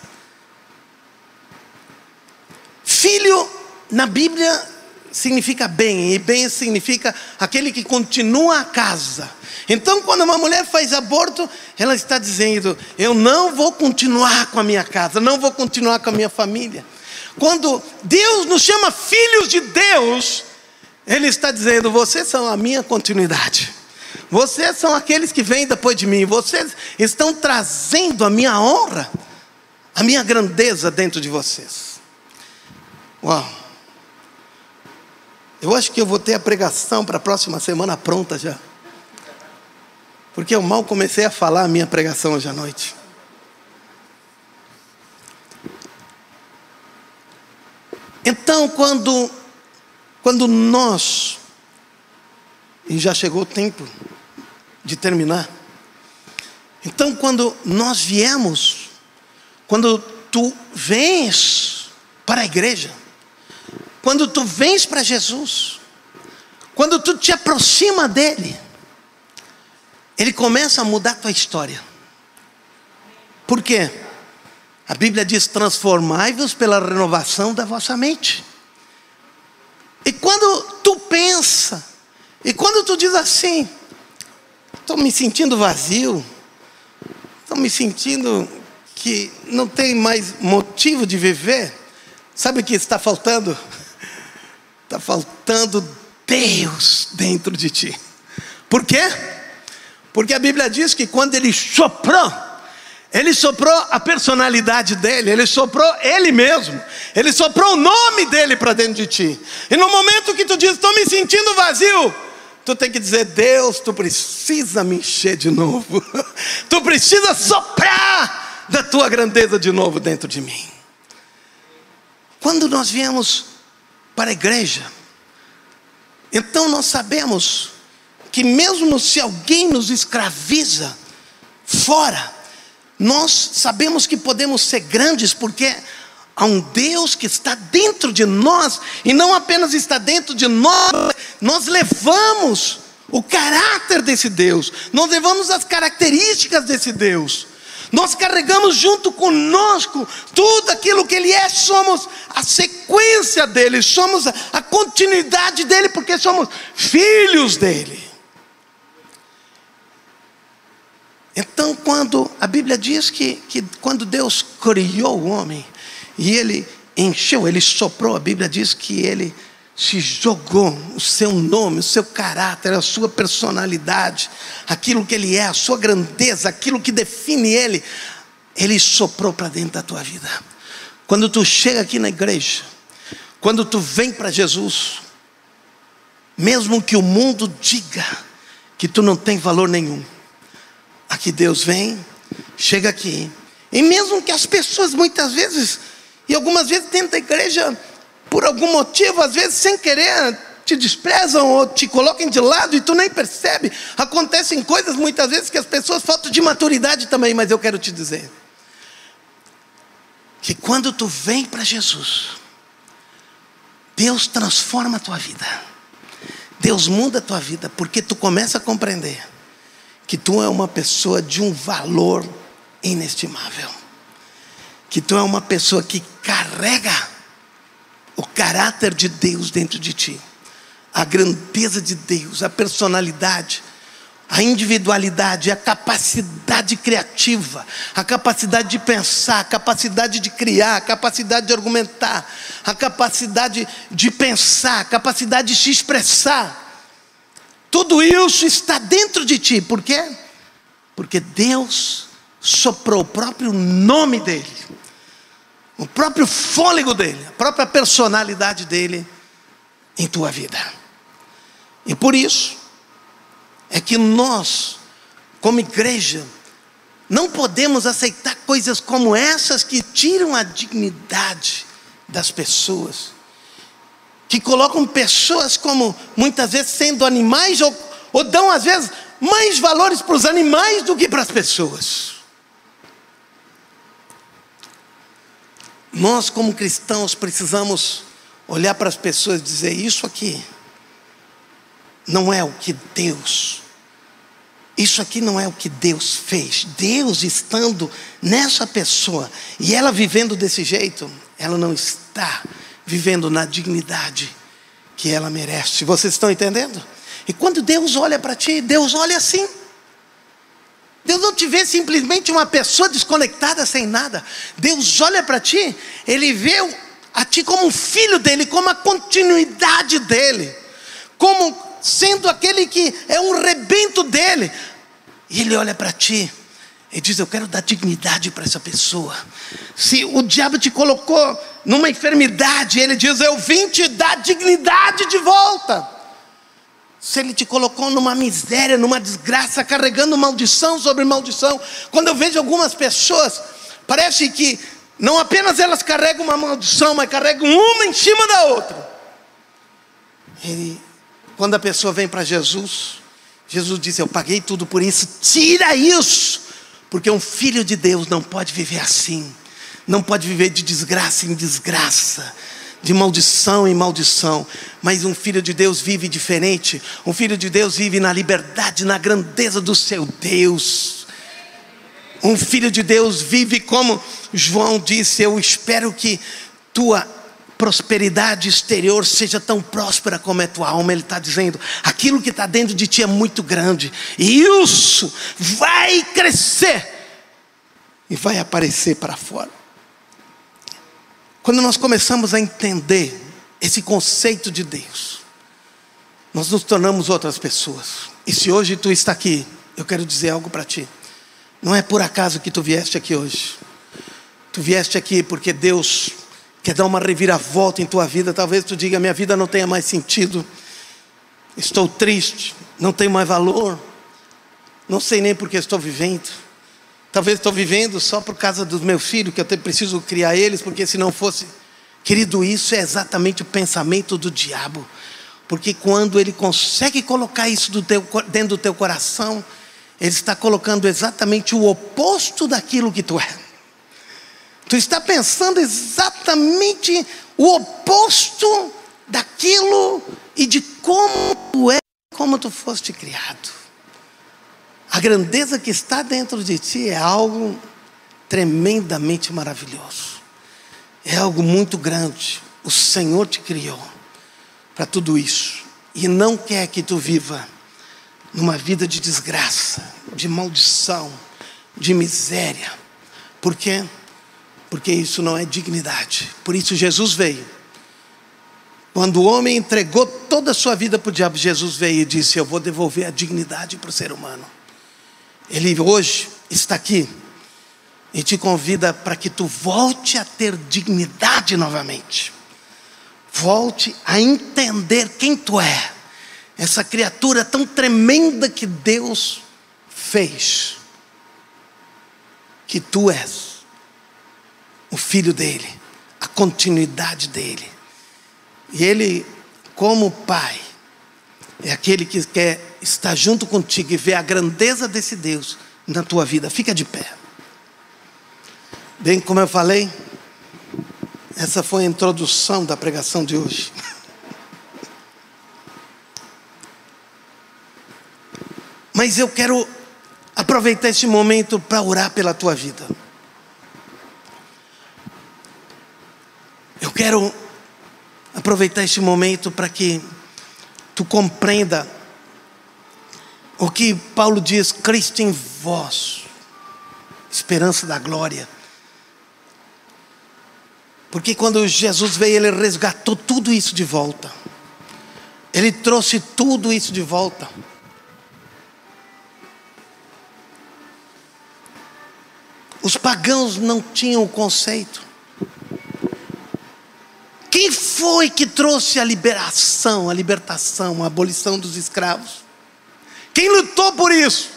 Filho, na Bíblia, significa bem, e bem significa aquele que continua a casa. Então, quando uma mulher faz aborto, ela está dizendo: Eu não vou continuar com a minha casa, não vou continuar com a minha família. Quando Deus nos chama filhos de Deus, Ele está dizendo: Vocês são a minha continuidade. Vocês são aqueles que vêm depois de mim. Vocês estão trazendo a minha honra, a minha grandeza dentro de vocês. Uau! Eu acho que eu vou ter a pregação para a próxima semana pronta já. Porque eu mal comecei a falar a minha pregação hoje à noite. Então, quando, quando nós, e já chegou o tempo de terminar, então quando nós viemos, quando tu vens para a igreja, quando tu vens para Jesus, quando tu te aproxima dele, ele começa a mudar a tua história. Por quê? A Bíblia diz: transformai-vos pela renovação da vossa mente. E quando tu pensa, e quando tu diz assim, estou me sentindo vazio, estou me sentindo que não tem mais motivo de viver, sabe o que está faltando? Está faltando Deus dentro de ti. Por quê? Porque a Bíblia diz que quando ele soprou, ele soprou a personalidade dele, ele soprou ele mesmo, ele soprou o nome dele para dentro de ti. E no momento que tu diz, estou me sentindo vazio, tu tem que dizer, Deus, tu precisa me encher de novo, tu precisa soprar da tua grandeza de novo dentro de mim. Quando nós viemos para a igreja. Então nós sabemos que, mesmo se alguém nos escraviza fora, nós sabemos que podemos ser grandes porque há um Deus que está dentro de nós e não apenas está dentro de nós, nós levamos o caráter desse Deus, nós levamos as características desse Deus. Nós carregamos junto conosco tudo aquilo que Ele é, somos a sequência dele, somos a continuidade dele, porque somos filhos dele. Então, quando a Bíblia diz que, que quando Deus criou o homem, e ele encheu, ele soprou, a Bíblia diz que ele se jogou o seu nome, o seu caráter, a sua personalidade, aquilo que ele é, a sua grandeza, aquilo que define ele, ele soprou para dentro da tua vida. Quando tu chega aqui na igreja, quando tu vem para Jesus, mesmo que o mundo diga que tu não tem valor nenhum, aqui Deus vem, chega aqui, e mesmo que as pessoas muitas vezes, e algumas vezes dentro da igreja, por algum motivo, às vezes sem querer, te desprezam ou te colocam de lado e tu nem percebe. Acontecem coisas muitas vezes que as pessoas faltam de maturidade também, mas eu quero te dizer que quando tu vem para Jesus, Deus transforma a tua vida. Deus muda a tua vida porque tu começa a compreender que tu é uma pessoa de um valor inestimável. Que tu é uma pessoa que carrega o caráter de Deus dentro de ti, a grandeza de Deus, a personalidade, a individualidade, a capacidade criativa, a capacidade de pensar, a capacidade de criar, a capacidade de argumentar, a capacidade de pensar, a capacidade de se expressar. Tudo isso está dentro de ti, por quê? Porque Deus soprou o próprio nome dele o próprio fôlego dele, a própria personalidade dele em tua vida. E por isso é que nós, como igreja, Não podemos aceitar coisas como essas que tiram a dignidade das pessoas, que colocam pessoas como muitas vezes sendo animais ou, ou dão às vezes mais valores para os animais do que para as pessoas. Nós, como cristãos, precisamos olhar para as pessoas e dizer: Isso aqui não é o que Deus isso aqui não é o que Deus fez. Deus estando nessa pessoa e ela vivendo desse jeito, ela não está vivendo na dignidade que ela merece. Vocês estão entendendo? E quando Deus olha para ti, Deus olha assim. Deus não te vê simplesmente uma pessoa desconectada sem nada. Deus olha para ti, Ele vê a ti como um filho dele, como a continuidade dele, como sendo aquele que é um rebento dele. E ele olha para ti e diz: Eu quero dar dignidade para essa pessoa. Se o diabo te colocou numa enfermidade, ele diz: Eu vim te dar dignidade de volta. Se ele te colocou numa miséria, numa desgraça, carregando maldição sobre maldição. Quando eu vejo algumas pessoas, parece que não apenas elas carregam uma maldição, mas carregam uma em cima da outra. Ele, quando a pessoa vem para Jesus, Jesus disse: Eu paguei tudo por isso, tira isso, porque um filho de Deus não pode viver assim, não pode viver de desgraça em desgraça, de maldição em maldição, mas um filho de Deus vive diferente, um filho de Deus vive na liberdade, na grandeza do seu Deus. Um filho de Deus vive como João disse: Eu espero que tua prosperidade exterior seja tão próspera como é tua alma. Ele está dizendo: aquilo que está dentro de ti é muito grande, e isso vai crescer e vai aparecer para fora. Quando nós começamos a entender esse conceito de Deus, nós nos tornamos outras pessoas. E se hoje tu está aqui, eu quero dizer algo para ti. Não é por acaso que tu vieste aqui hoje. Tu vieste aqui porque Deus quer dar uma reviravolta em tua vida, talvez tu diga: minha vida não tenha mais sentido, estou triste, não tenho mais valor, não sei nem porque estou vivendo. Talvez estou vivendo só por causa dos meus filhos, que eu preciso criar eles, porque se não fosse. Querido, isso é exatamente o pensamento do diabo. Porque quando ele consegue colocar isso do teu, dentro do teu coração, ele está colocando exatamente o oposto daquilo que tu é. Tu está pensando exatamente o oposto daquilo e de como tu é, como tu foste criado. A grandeza que está dentro de ti é algo tremendamente maravilhoso. É algo muito grande. O Senhor te criou para tudo isso e não quer que tu viva numa vida de desgraça, de maldição, de miséria. Por quê? porque isso não é dignidade. Por isso Jesus veio. Quando o homem entregou toda a sua vida para o diabo, Jesus veio e disse: Eu vou devolver a dignidade para o ser humano. Ele hoje está aqui e te convida para que tu volte a ter dignidade novamente. Volte a entender quem tu é. Essa criatura tão tremenda que Deus fez. Que tu és o filho dele, a continuidade dele. E ele, como pai, é aquele que quer estar junto contigo e ver a grandeza desse Deus na tua vida. Fica de pé. Bem, como eu falei, essa foi a introdução da pregação de hoje. Mas eu quero aproveitar esse momento para orar pela tua vida. Eu quero aproveitar este momento para que tu compreenda o que Paulo diz: Cristo em vós, esperança da glória. Porque quando Jesus veio, ele resgatou tudo isso de volta. Ele trouxe tudo isso de volta. Os pagãos não tinham o conceito. Quem foi que trouxe a liberação, a libertação, a abolição dos escravos? Quem lutou por isso?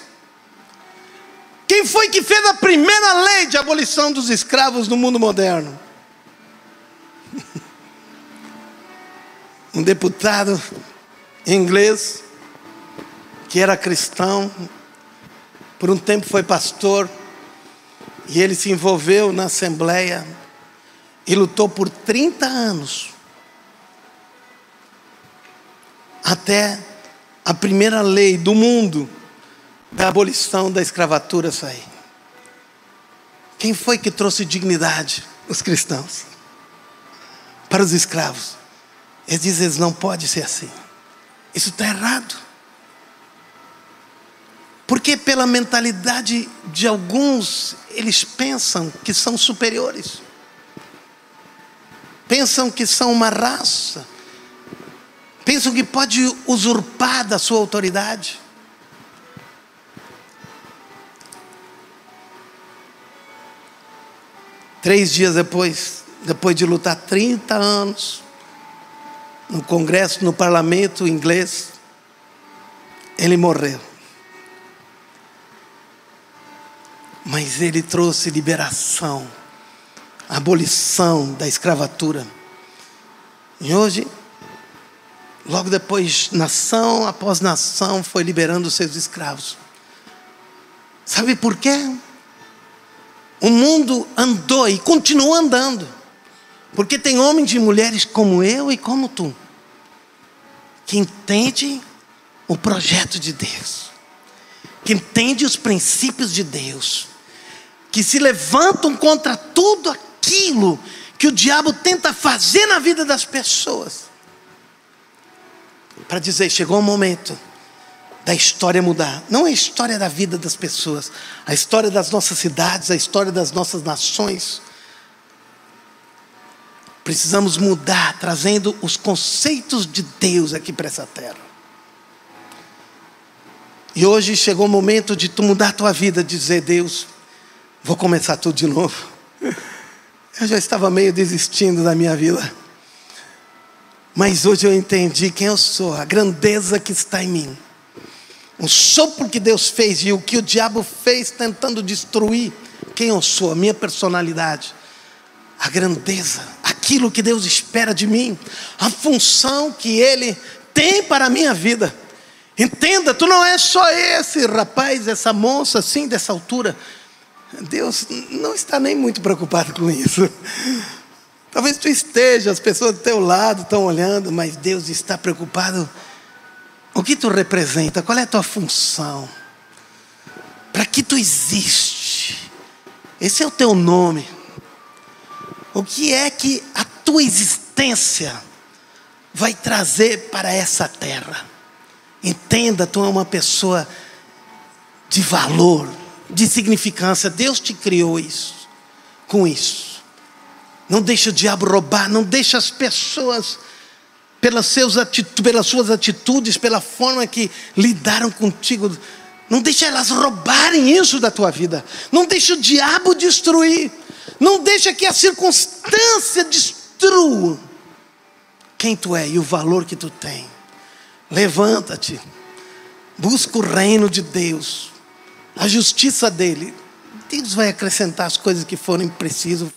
Quem foi que fez a primeira lei de abolição dos escravos no mundo moderno? Um deputado inglês que era cristão, por um tempo foi pastor, e ele se envolveu na Assembleia e lutou por 30 anos até a primeira lei do mundo da abolição da escravatura sair. Quem foi que trouxe dignidade? Os cristãos. Para os escravos. Eles dizem, eles não pode ser assim. Isso está errado. Porque pela mentalidade de alguns, eles pensam que são superiores. Pensam que são uma raça. Pensam que pode usurpar da sua autoridade. Três dias depois, depois de lutar 30 anos, no Congresso, no parlamento inglês, ele morreu. Mas ele trouxe liberação, abolição da escravatura. E hoje, logo depois, nação após nação foi liberando seus escravos. Sabe por quê? O mundo andou e continua andando. Porque tem homens e mulheres como eu e como tu, que entende o projeto de Deus, que entende os princípios de Deus, que se levantam contra tudo aquilo que o diabo tenta fazer na vida das pessoas, para dizer: chegou o momento da história mudar. Não é a história da vida das pessoas, a história das nossas cidades, a história das nossas nações. Precisamos mudar, trazendo os conceitos de Deus aqui para essa terra. E hoje chegou o momento de tu mudar a tua vida, dizer: Deus, vou começar tudo de novo. Eu já estava meio desistindo da minha vida. Mas hoje eu entendi quem eu sou, a grandeza que está em mim um sopro que Deus fez e o que o diabo fez tentando destruir quem eu sou, a minha personalidade, a grandeza, aquilo que Deus espera de mim, a função que Ele tem para a minha vida. Entenda, tu não é só esse rapaz, essa moça assim, dessa altura. Deus não está nem muito preocupado com isso. Talvez tu esteja, as pessoas do teu lado estão olhando, mas Deus está preocupado o que tu representa? Qual é a tua função? Para que tu existe? Esse é o teu nome. O que é que a tua existência vai trazer para essa terra? Entenda, tu é uma pessoa de valor, de significância. Deus te criou isso, com isso. Não deixa o diabo roubar, não deixa as pessoas pelas, seus pelas suas atitudes, pela forma que lidaram contigo. Não deixe elas roubarem isso da tua vida. Não deixe o diabo destruir. Não deixe que a circunstância destrua quem tu é e o valor que tu tem. Levanta-te. Busca o reino de Deus. A justiça dele. Deus vai acrescentar as coisas que forem precisas.